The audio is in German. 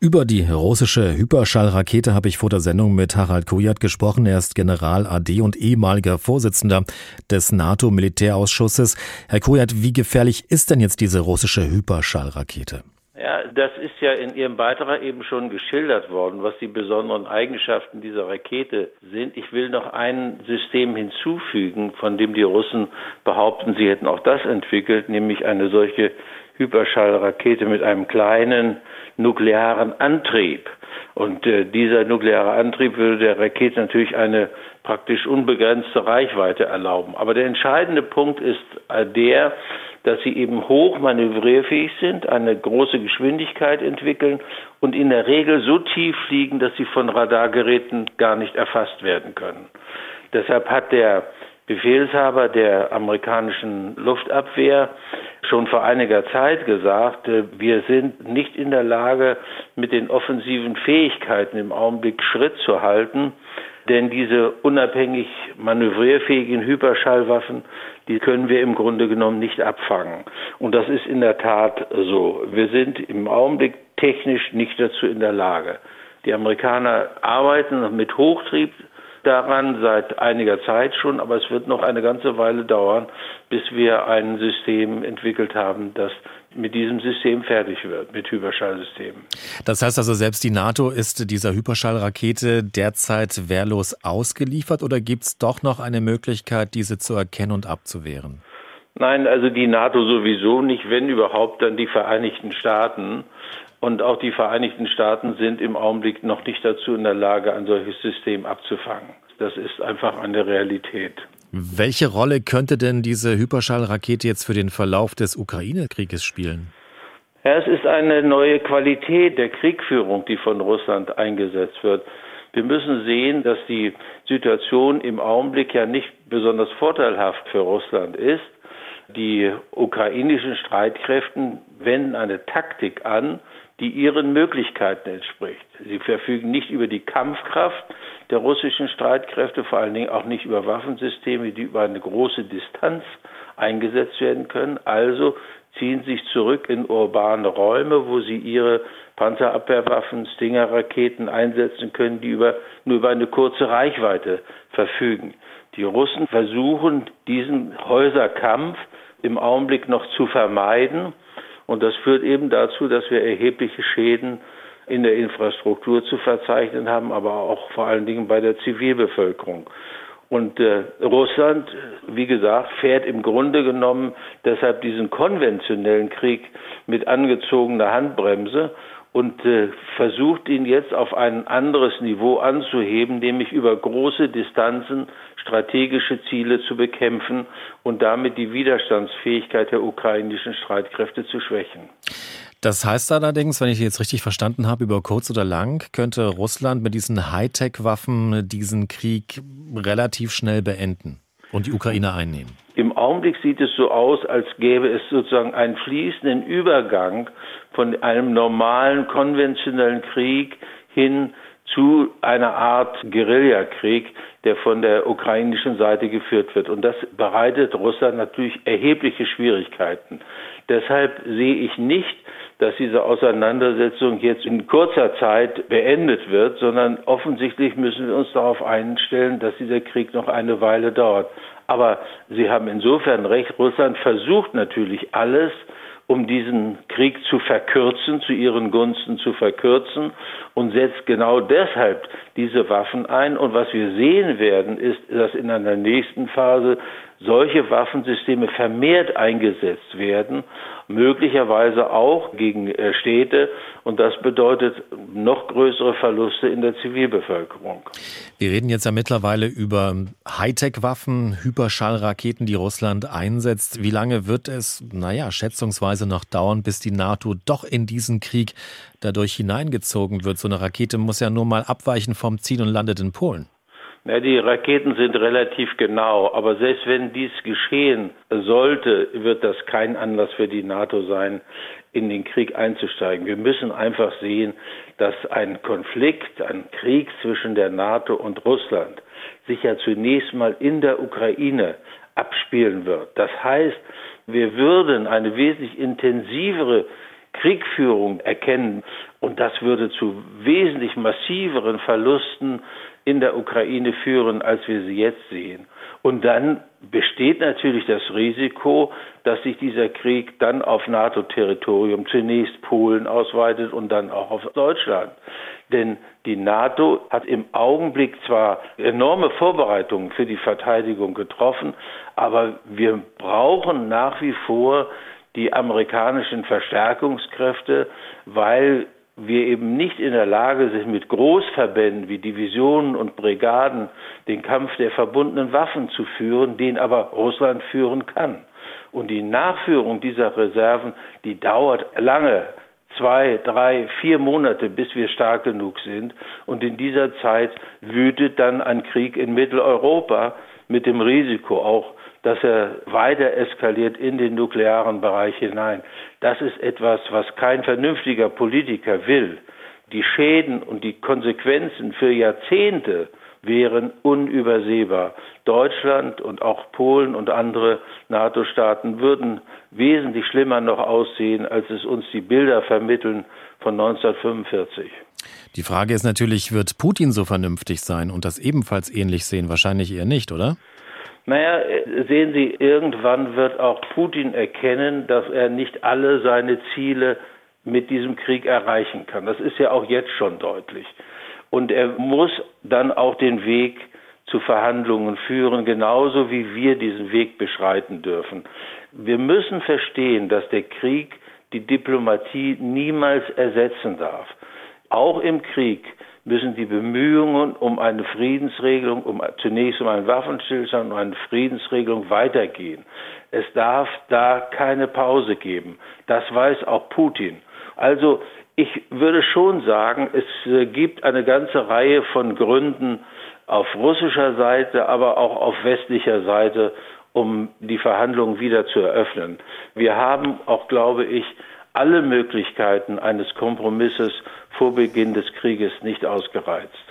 Über die russische Hyperschallrakete habe ich vor der Sendung mit Harald Kujat gesprochen. Er ist General AD und ehemaliger Vorsitzender des NATO-Militärausschusses. Herr Kujat, wie gefährlich ist denn jetzt diese russische Hyperschallrakete? Ja, das ist ja in Ihrem Beitrag eben schon geschildert worden, was die besonderen Eigenschaften dieser Rakete sind. Ich will noch ein System hinzufügen, von dem die Russen behaupten, sie hätten auch das entwickelt, nämlich eine solche Hyperschallrakete mit einem kleinen nuklearen Antrieb. Und äh, dieser nukleare Antrieb würde der Rakete natürlich eine praktisch unbegrenzte Reichweite erlauben. Aber der entscheidende Punkt ist äh, der, dass sie eben hoch manövrierfähig sind, eine große Geschwindigkeit entwickeln und in der Regel so tief fliegen, dass sie von Radargeräten gar nicht erfasst werden können. Deshalb hat der Befehlshaber der amerikanischen Luftabwehr schon vor einiger Zeit gesagt, äh, wir sind nicht in der Lage, mit den offensiven Fähigkeiten im Augenblick Schritt zu halten, denn diese unabhängig manövrierfähigen Hyperschallwaffen, die können wir im Grunde genommen nicht abfangen. Und das ist in der Tat so. Wir sind im Augenblick technisch nicht dazu in der Lage. Die Amerikaner arbeiten mit Hochtrieb daran seit einiger Zeit schon, aber es wird noch eine ganze Weile dauern, bis wir ein System entwickelt haben, das mit diesem System fertig wird, mit Hyperschallsystemen. Das heißt also, selbst die NATO ist dieser Hyperschallrakete derzeit wehrlos ausgeliefert oder gibt es doch noch eine Möglichkeit, diese zu erkennen und abzuwehren? Nein, also die NATO sowieso nicht, wenn überhaupt dann die Vereinigten Staaten. Und auch die Vereinigten Staaten sind im Augenblick noch nicht dazu in der Lage, ein solches System abzufangen. Das ist einfach eine Realität. Welche Rolle könnte denn diese Hyperschallrakete jetzt für den Verlauf des Ukraine-Krieges spielen? Ja, es ist eine neue Qualität der Kriegführung, die von Russland eingesetzt wird. Wir müssen sehen, dass die Situation im Augenblick ja nicht besonders vorteilhaft für Russland ist. Die ukrainischen Streitkräfte wenden eine Taktik an, die ihren Möglichkeiten entspricht. Sie verfügen nicht über die Kampfkraft der russischen Streitkräfte, vor allen Dingen auch nicht über Waffensysteme, die über eine große Distanz eingesetzt werden können. Also ziehen sich zurück in urbane Räume, wo sie ihre Panzerabwehrwaffen, Stinger-Raketen einsetzen können, die über, nur über eine kurze Reichweite verfügen. Die Russen versuchen, diesen Häuserkampf im Augenblick noch zu vermeiden und das führt eben dazu, dass wir erhebliche Schäden in der Infrastruktur zu verzeichnen haben, aber auch vor allen Dingen bei der Zivilbevölkerung. Und äh, Russland, wie gesagt, fährt im Grunde genommen deshalb diesen konventionellen Krieg mit angezogener Handbremse und äh, versucht ihn jetzt auf ein anderes Niveau anzuheben, nämlich über große Distanzen strategische Ziele zu bekämpfen und damit die Widerstandsfähigkeit der ukrainischen Streitkräfte zu schwächen. Das heißt allerdings, wenn ich jetzt richtig verstanden habe, über kurz oder lang könnte Russland mit diesen Hightech-Waffen diesen Krieg relativ schnell beenden und die Ukraine einnehmen. Im Augenblick sieht es so aus, als gäbe es sozusagen einen fließenden Übergang von einem normalen konventionellen Krieg hin zu einer Art Guerillakrieg, der von der ukrainischen Seite geführt wird. Und das bereitet Russland natürlich erhebliche Schwierigkeiten. Deshalb sehe ich nicht, dass diese Auseinandersetzung jetzt in kurzer Zeit beendet wird, sondern offensichtlich müssen wir uns darauf einstellen, dass dieser Krieg noch eine Weile dauert. Aber Sie haben insofern recht, Russland versucht natürlich alles, um diesen Krieg zu verkürzen, zu ihren Gunsten zu verkürzen und setzt genau deshalb diese Waffen ein. Und was wir sehen werden, ist, dass in einer nächsten Phase solche Waffensysteme vermehrt eingesetzt werden, möglicherweise auch gegen äh, Städte. Und das bedeutet noch größere Verluste in der Zivilbevölkerung. Wir reden jetzt ja mittlerweile über Hightech-Waffen, Hyperschallraketen, die Russland einsetzt. Wie lange wird es, naja, schätzungsweise noch dauern, bis die NATO doch in diesen Krieg dadurch hineingezogen wird? So eine Rakete muss ja nur mal abweichen vom Ziel und landet in Polen. Ja, die Raketen sind relativ genau, aber selbst wenn dies geschehen sollte, wird das kein Anlass für die NATO sein, in den Krieg einzusteigen. Wir müssen einfach sehen, dass ein Konflikt, ein Krieg zwischen der NATO und Russland sich ja zunächst mal in der Ukraine abspielen wird. Das heißt, wir würden eine wesentlich intensivere Kriegführung erkennen. Und das würde zu wesentlich massiveren Verlusten in der Ukraine führen, als wir sie jetzt sehen. Und dann besteht natürlich das Risiko, dass sich dieser Krieg dann auf NATO-Territorium zunächst Polen ausweitet und dann auch auf Deutschland. Denn die NATO hat im Augenblick zwar enorme Vorbereitungen für die Verteidigung getroffen, aber wir brauchen nach wie vor die amerikanischen Verstärkungskräfte, weil wir eben nicht in der Lage sind, mit Großverbänden wie Divisionen und Brigaden den Kampf der verbundenen Waffen zu führen, den aber Russland führen kann. Und die Nachführung dieser Reserven, die dauert lange, zwei, drei, vier Monate, bis wir stark genug sind. Und in dieser Zeit wütet dann ein Krieg in Mitteleuropa mit dem Risiko auch, dass er weiter eskaliert in den nuklearen Bereich hinein. Das ist etwas, was kein vernünftiger Politiker will. Die Schäden und die Konsequenzen für Jahrzehnte wären unübersehbar. Deutschland und auch Polen und andere NATO-Staaten würden wesentlich schlimmer noch aussehen, als es uns die Bilder vermitteln von 1945. Die Frage ist natürlich, wird Putin so vernünftig sein und das ebenfalls ähnlich sehen? Wahrscheinlich eher nicht, oder? Naja, sehen Sie, irgendwann wird auch Putin erkennen, dass er nicht alle seine Ziele mit diesem Krieg erreichen kann. Das ist ja auch jetzt schon deutlich. Und er muss dann auch den Weg zu Verhandlungen führen, genauso wie wir diesen Weg beschreiten dürfen. Wir müssen verstehen, dass der Krieg die Diplomatie niemals ersetzen darf. Auch im Krieg müssen die Bemühungen um eine Friedensregelung, um zunächst um einen Waffenstillstand, um eine Friedensregelung weitergehen. Es darf da keine Pause geben. Das weiß auch Putin. Also ich würde schon sagen, es äh, gibt eine ganze Reihe von Gründen auf russischer Seite, aber auch auf westlicher Seite, um die Verhandlungen wieder zu eröffnen. Wir haben auch, glaube ich, alle Möglichkeiten eines Kompromisses vor Beginn des Krieges nicht ausgereizt.